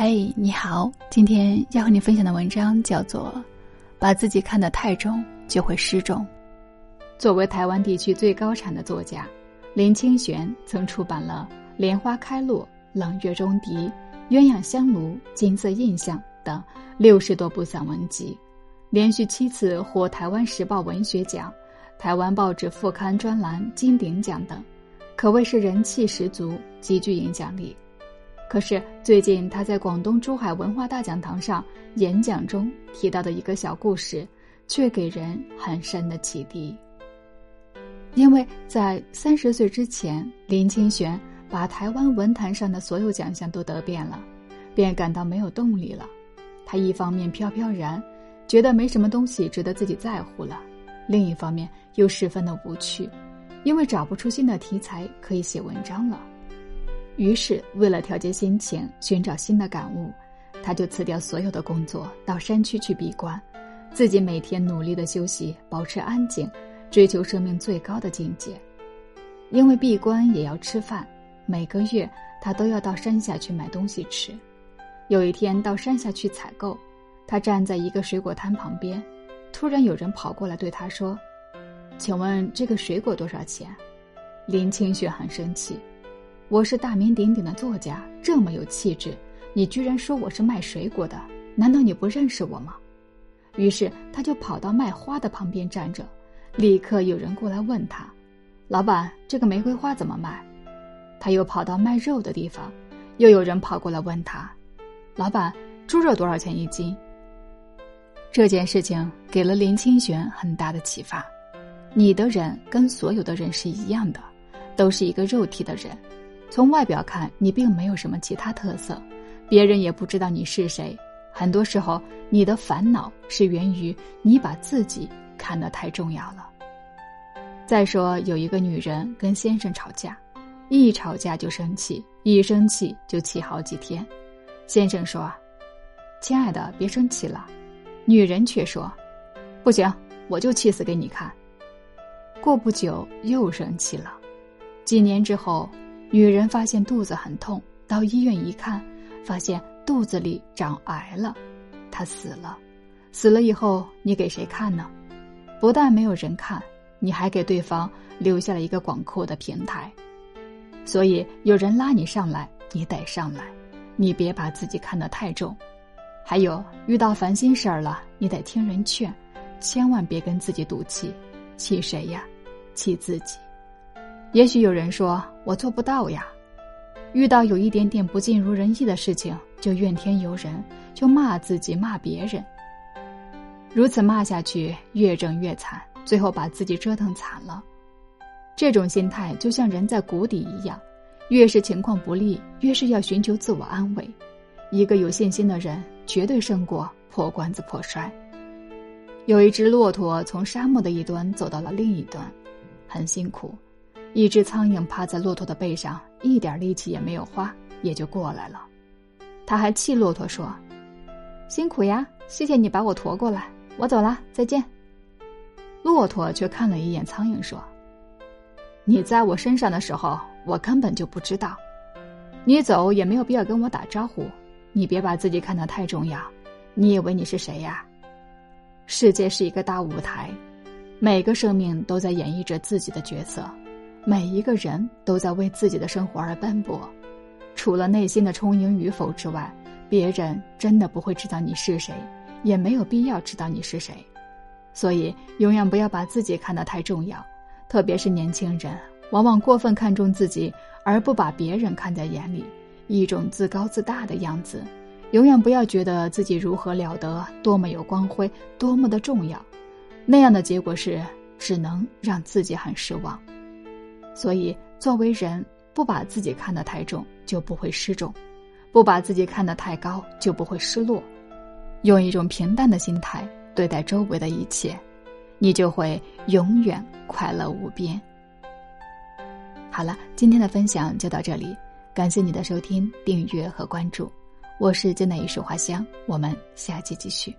嘿，你好，今天要和你分享的文章叫做《把自己看得太重就会失重》。作为台湾地区最高产的作家，林清玄曾出版了《莲花开落》《冷月中笛》《鸳鸯香炉》《金色印象》等六十多部散文集，连续七次获台湾时报文学奖、台湾报纸副刊专栏金鼎奖等，可谓是人气十足，极具影响力。可是最近他在广东珠海文化大讲堂上演讲中提到的一个小故事，却给人很深的启迪。因为在三十岁之前，林清玄把台湾文坛上的所有奖项都得遍了，便感到没有动力了。他一方面飘飘然，觉得没什么东西值得自己在乎了；另一方面又十分的无趣，因为找不出新的题材可以写文章了。于是，为了调节心情，寻找新的感悟，他就辞掉所有的工作，到山区去闭关，自己每天努力的休息，保持安静，追求生命最高的境界。因为闭关也要吃饭，每个月他都要到山下去买东西吃。有一天到山下去采购，他站在一个水果摊旁边，突然有人跑过来对他说：“请问这个水果多少钱？”林清雪很生气。我是大名鼎鼎的作家，这么有气质，你居然说我是卖水果的？难道你不认识我吗？于是他就跑到卖花的旁边站着，立刻有人过来问他：“老板，这个玫瑰花怎么卖？”他又跑到卖肉的地方，又有人跑过来问他：“老板，猪肉多少钱一斤？”这件事情给了林清玄很大的启发：你的人跟所有的人是一样的，都是一个肉体的人。从外表看，你并没有什么其他特色，别人也不知道你是谁。很多时候，你的烦恼是源于你把自己看得太重要了。再说，有一个女人跟先生吵架，一吵架就生气，一生气就气好几天。先生说：“亲爱的，别生气了。”女人却说：“不行，我就气死给你看。”过不久又生气了。几年之后。女人发现肚子很痛，到医院一看，发现肚子里长癌了，她死了。死了以后，你给谁看呢？不但没有人看，你还给对方留下了一个广阔的平台。所以，有人拉你上来，你得上来，你别把自己看得太重。还有，遇到烦心事儿了，你得听人劝，千万别跟自己赌气。气谁呀？气自己。也许有人说我做不到呀，遇到有一点点不尽如人意的事情就怨天尤人，就骂自己骂别人。如此骂下去，越整越惨，最后把自己折腾惨了。这种心态就像人在谷底一样，越是情况不利，越是要寻求自我安慰。一个有信心的人，绝对胜过破罐子破摔。有一只骆驼从沙漠的一端走到了另一端，很辛苦。一只苍蝇趴在骆驼的背上，一点力气也没有花，也就过来了。他还气骆驼说：“辛苦呀，谢谢你把我驮过来，我走了，再见。”骆驼却看了一眼苍蝇说：“你在我身上的时候，我根本就不知道。你走也没有必要跟我打招呼。你别把自己看得太重要。你以为你是谁呀？世界是一个大舞台，每个生命都在演绎着自己的角色。”每一个人都在为自己的生活而奔波，除了内心的充盈与否之外，别人真的不会知道你是谁，也没有必要知道你是谁。所以，永远不要把自己看得太重要，特别是年轻人，往往过分看重自己，而不把别人看在眼里，一种自高自大的样子。永远不要觉得自己如何了得，多么有光辉，多么的重要，那样的结果是只能让自己很失望。所以，作为人，不把自己看得太重，就不会失重；不把自己看得太高，就不会失落。用一种平淡的心态对待周围的一切，你就会永远快乐无边。好了，今天的分享就到这里，感谢你的收听、订阅和关注。我是真奈艺术花香，我们下期继续。